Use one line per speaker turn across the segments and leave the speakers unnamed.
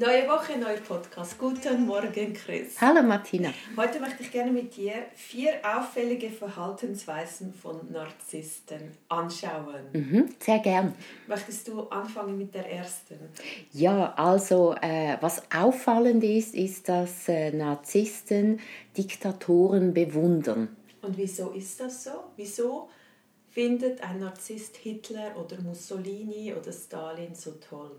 Neue Woche, neuer Podcast. Guten Morgen, Chris.
Hallo Martina.
Heute möchte ich gerne mit dir vier auffällige Verhaltensweisen von Narzissten anschauen.
Mhm, sehr gern.
Möchtest du anfangen mit der ersten?
Ja, also äh, was auffallend ist, ist, dass äh, Narzissten Diktatoren bewundern.
Und wieso ist das so? Wieso findet ein Narzisst Hitler oder Mussolini oder Stalin so toll?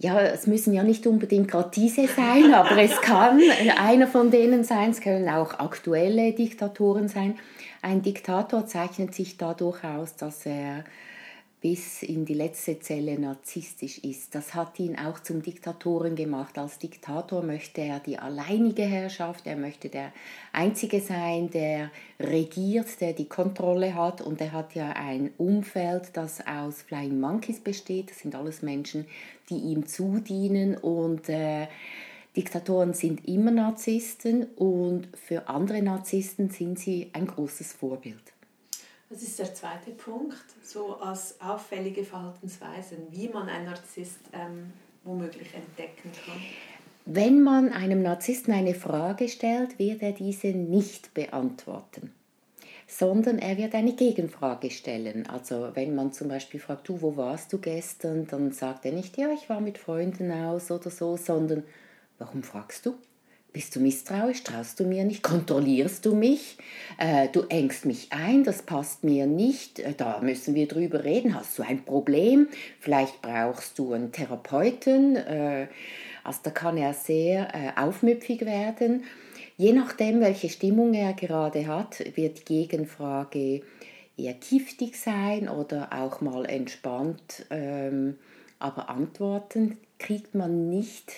Ja, es müssen ja nicht unbedingt gerade diese sein, aber es kann einer von denen sein, es können auch aktuelle Diktatoren sein. Ein Diktator zeichnet sich dadurch aus, dass er bis in die letzte Zelle narzisstisch ist. Das hat ihn auch zum Diktatoren gemacht. Als Diktator möchte er die alleinige Herrschaft, er möchte der Einzige sein, der regiert, der die Kontrolle hat und er hat ja ein Umfeld, das aus Flying Monkeys besteht. Das sind alles Menschen, die ihm zudienen und äh, Diktatoren sind immer Narzissten und für andere Narzissten sind sie ein großes Vorbild.
Das ist der zweite Punkt, so als auffällige Verhaltensweisen, wie man einen Narzisst ähm, womöglich entdecken kann.
Wenn man einem Narzissten eine Frage stellt, wird er diese nicht beantworten, sondern er wird eine Gegenfrage stellen. Also wenn man zum Beispiel fragt, du, wo warst du gestern, dann sagt er nicht, ja, ich war mit Freunden aus oder so, sondern warum fragst du? Bist du misstrauisch? Traust du mir nicht? Kontrollierst du mich? Äh, du engst mich ein, das passt mir nicht. Äh, da müssen wir drüber reden. Hast du ein Problem? Vielleicht brauchst du einen Therapeuten. Äh, also da kann er sehr äh, aufmüpfig werden. Je nachdem, welche Stimmung er gerade hat, wird die Gegenfrage eher giftig sein oder auch mal entspannt. Ähm, aber Antworten kriegt man nicht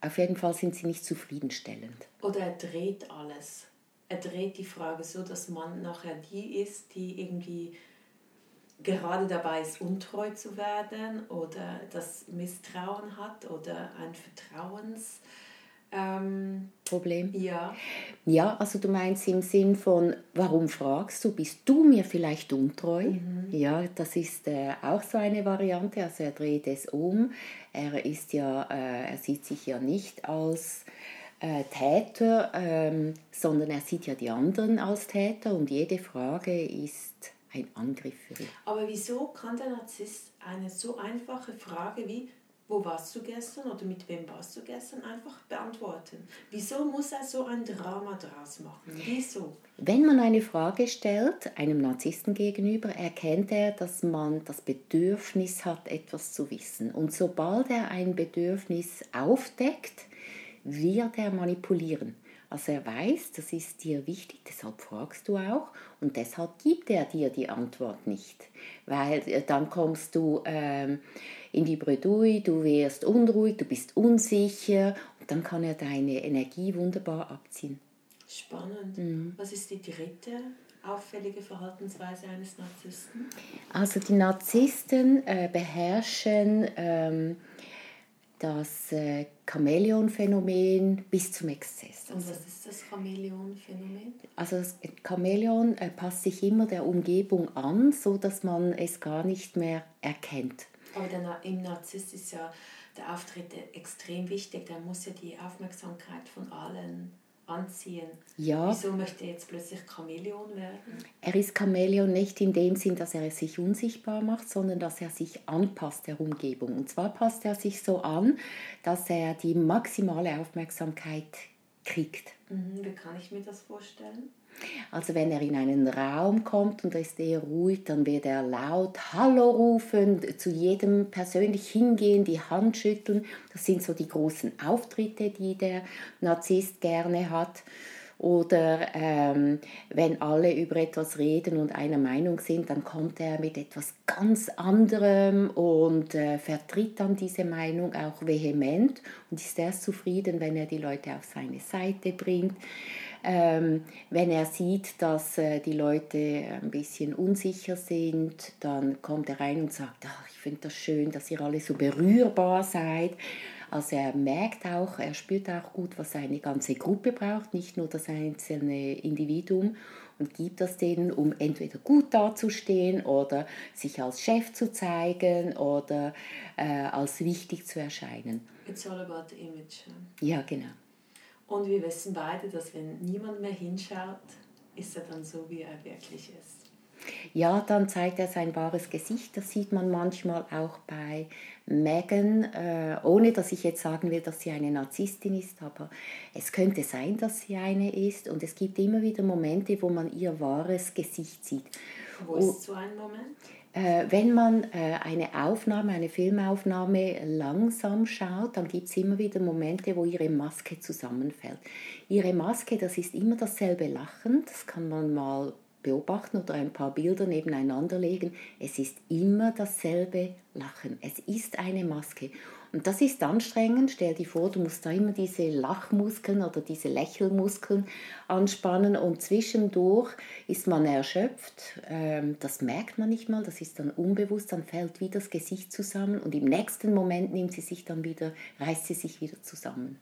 auf jeden Fall sind sie nicht zufriedenstellend.
Oder er dreht alles. Er dreht die Frage so, dass man nachher die ist, die irgendwie gerade dabei ist, untreu zu werden oder das Misstrauen hat oder ein Vertrauens ähm,
Problem?
Ja.
Ja, also du meinst im Sinn von, warum fragst du, bist du mir vielleicht untreu? Mhm. Ja, das ist äh, auch so eine Variante, also er dreht es um. Er ist ja, äh, er sieht sich ja nicht als äh, Täter, ähm, sondern er sieht ja die anderen als Täter und jede Frage ist ein Angriff für ihn.
Aber wieso kann der Narzisst eine so einfache Frage wie wo warst du gestern oder mit wem warst du gestern, einfach beantworten. Wieso muss er so ein Drama draus machen? Wieso?
Wenn man eine Frage stellt, einem Narzissten gegenüber, erkennt er, dass man das Bedürfnis hat, etwas zu wissen. Und sobald er ein Bedürfnis aufdeckt, wird er manipulieren. Also er weiß, das ist dir wichtig, deshalb fragst du auch und deshalb gibt er dir die Antwort nicht. Weil äh, dann kommst du ähm, in die Bredouille, du wirst unruhig, du bist unsicher und dann kann er deine Energie wunderbar abziehen.
Spannend. Mhm. Was ist die dritte auffällige Verhaltensweise eines Narzissten?
Also die Narzissten äh, beherrschen ähm, das äh, Chamäleon-Phänomen bis zum Exzess.
Und was ist das Chamäleon-Phänomen?
Also das Chamäleon äh, passt sich immer der Umgebung an, so dass man es gar nicht mehr erkennt.
Aber der, im Narzisst ist ja der Auftritt extrem wichtig. Der muss ja die Aufmerksamkeit von allen anziehen.
Ja.
Wieso möchte er jetzt plötzlich Chamäleon werden?
Er ist Chamäleon nicht in dem Sinn, dass er sich unsichtbar macht, sondern dass er sich anpasst der Umgebung. Und zwar passt er sich so an, dass er die maximale Aufmerksamkeit kriegt.
Mhm, wie kann ich mir das vorstellen?
Also wenn er in einen Raum kommt und ist eher ruhig, dann wird er laut Hallo rufen, zu jedem persönlich hingehen, die Hand schütteln. Das sind so die großen Auftritte, die der Narzisst gerne hat. Oder ähm, wenn alle über etwas reden und einer Meinung sind, dann kommt er mit etwas ganz anderem und äh, vertritt dann diese Meinung auch vehement und ist erst zufrieden, wenn er die Leute auf seine Seite bringt. Ähm, wenn er sieht, dass äh, die Leute ein bisschen unsicher sind, dann kommt er rein und sagt, ach, ich finde das schön, dass ihr alle so berührbar seid. Also er merkt auch, er spürt auch gut, was eine ganze Gruppe braucht, nicht nur das einzelne Individuum und gibt das denen, um entweder gut dazustehen oder sich als Chef zu zeigen oder äh, als wichtig zu erscheinen.
It's all about the image.
Ja, genau.
Und wir wissen beide, dass wenn niemand mehr hinschaut, ist er dann so, wie er wirklich ist.
Ja, dann zeigt er sein wahres Gesicht. Das sieht man manchmal auch bei Megan, äh, ohne dass ich jetzt sagen will, dass sie eine Narzisstin ist, aber es könnte sein, dass sie eine ist. Und es gibt immer wieder Momente, wo man ihr wahres Gesicht sieht.
Wo ist so ein Moment?
Äh, wenn man äh, eine Aufnahme, eine Filmaufnahme langsam schaut, dann gibt es immer wieder Momente, wo ihre Maske zusammenfällt. Ihre Maske, das ist immer dasselbe Lachen, das kann man mal beobachten oder ein paar Bilder nebeneinander legen. Es ist immer dasselbe Lachen. Es ist eine Maske. Und das ist anstrengend. Stell dir vor, du musst da immer diese Lachmuskeln oder diese Lächelmuskeln anspannen und zwischendurch ist man erschöpft. Ähm, das merkt man nicht mal, das ist dann unbewusst, dann fällt wieder das Gesicht zusammen und im nächsten Moment nimmt sie sich dann wieder, reißt sie sich wieder zusammen.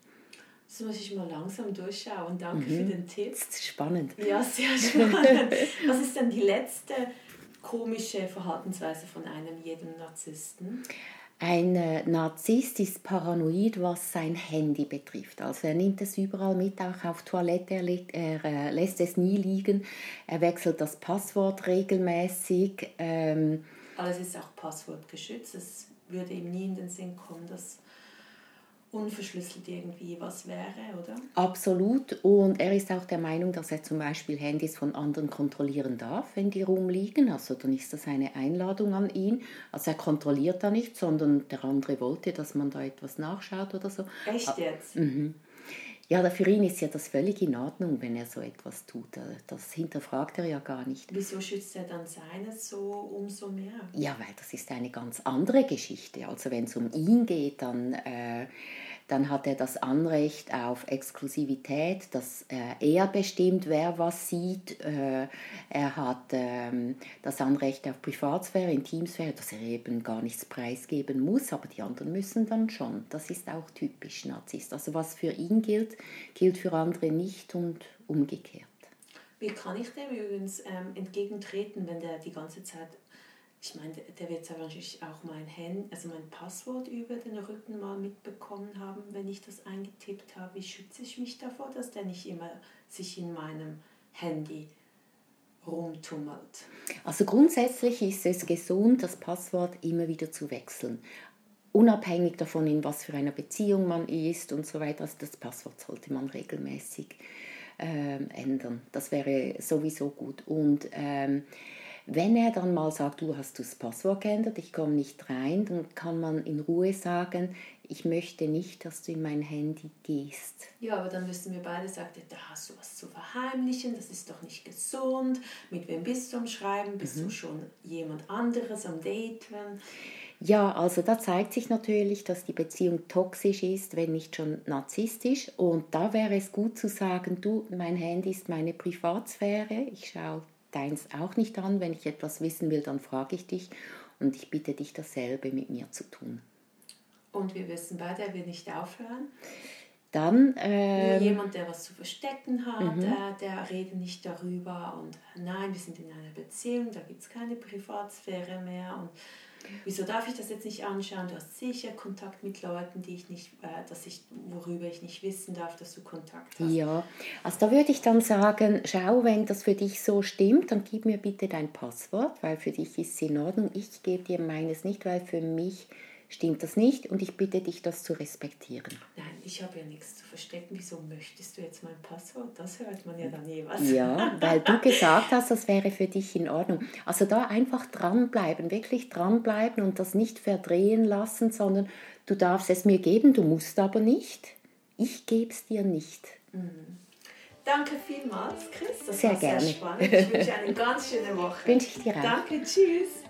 Das muss ich mal langsam durchschauen. Danke mhm. für den Tipp. Das
ist spannend.
Ja, sehr spannend. Was ist denn die letzte komische Verhaltensweise von einem jedem Narzissten?
Ein äh, Narzisst ist paranoid, was sein Handy betrifft. Also er nimmt es überall mit, auch auf Toilette, er, legt, er äh, lässt es nie liegen, er wechselt das Passwort regelmäßig. Ähm,
Alles ist auch passwortgeschützt. Es würde ihm nie in den Sinn kommen, dass unverschlüsselt irgendwie was wäre, oder?
Absolut. Und er ist auch der Meinung, dass er zum Beispiel Handys von anderen kontrollieren darf, wenn die rumliegen. Also dann ist das eine Einladung an ihn. Also er kontrolliert da nicht, sondern der andere wollte, dass man da etwas nachschaut oder so.
Echt jetzt?
Mhm. Ja, für ihn ist ja das völlig in Ordnung, wenn er so etwas tut. Das hinterfragt er ja gar nicht.
Wieso schützt er dann seines so umso mehr?
Ja, weil das ist eine ganz andere Geschichte. Also wenn es um ihn geht, dann äh, dann hat er das Anrecht auf Exklusivität, dass äh, er bestimmt, wer was sieht. Äh, er hat ähm, das Anrecht auf Privatsphäre, Intimsphäre, dass er eben gar nichts preisgeben muss, aber die anderen müssen dann schon. Das ist auch typisch Narzisst. Also was für ihn gilt, gilt für andere nicht und umgekehrt.
Wie kann ich dem übrigens ähm, entgegentreten, wenn der die ganze Zeit ich meine, der wird wahrscheinlich auch mein Hand, also mein Passwort über den Rücken mal mitbekommen haben, wenn ich das eingetippt habe. Wie schütze ich mich davor, dass der nicht immer sich in meinem Handy rumtummelt?
Also grundsätzlich ist es gesund, das Passwort immer wieder zu wechseln. Unabhängig davon, in was für einer Beziehung man ist und so weiter. Also das Passwort sollte man regelmäßig ähm, ändern. Das wäre sowieso gut. Und ähm, wenn er dann mal sagt, du hast das Passwort geändert, ich komme nicht rein, dann kann man in Ruhe sagen, ich möchte nicht, dass du in mein Handy gehst.
Ja, aber dann müssen wir beide sagen, da hast du was zu verheimlichen, das ist doch nicht gesund. Mit wem bist du am Schreiben? Bist mhm. du schon jemand anderes am Daten?
Ja, also da zeigt sich natürlich, dass die Beziehung toxisch ist, wenn nicht schon narzisstisch. Und da wäre es gut zu sagen, du, mein Handy ist meine Privatsphäre, ich schaue deins auch nicht an. Wenn ich etwas wissen will, dann frage ich dich und ich bitte dich dasselbe mit mir zu tun.
Und wir wissen beide, er will nicht aufhören.
Dann
ähm, jemand, der was zu verstecken hat, mhm. der, der redet nicht darüber und nein, wir sind in einer Beziehung, da gibt es keine Privatsphäre mehr und Wieso darf ich das jetzt nicht anschauen? Du hast sicher Kontakt mit Leuten, die ich nicht, äh, dass ich, worüber ich nicht wissen darf, dass du Kontakt hast.
Ja, also da würde ich dann sagen, schau, wenn das für dich so stimmt, dann gib mir bitte dein Passwort, weil für dich ist es in Ordnung. Ich gebe dir meines nicht, weil für mich stimmt das nicht und ich bitte dich, das zu respektieren.
Nein, ich habe ja nichts zu verstecken. Wieso möchtest du jetzt mein Passwort? Das hört man ja dann eh was.
Ja, weil du gesagt hast, das wäre für dich in Ordnung. Also da einfach dranbleiben, wirklich dranbleiben und das nicht verdrehen lassen, sondern du darfst es mir geben, du musst aber nicht. Ich gebe es dir nicht.
Mhm. Danke vielmals, Chris. Das
sehr
war
gerne.
sehr spannend. Ich wünsche eine ganz schöne Woche.
Wünsche ich dir auch.
Danke, tschüss.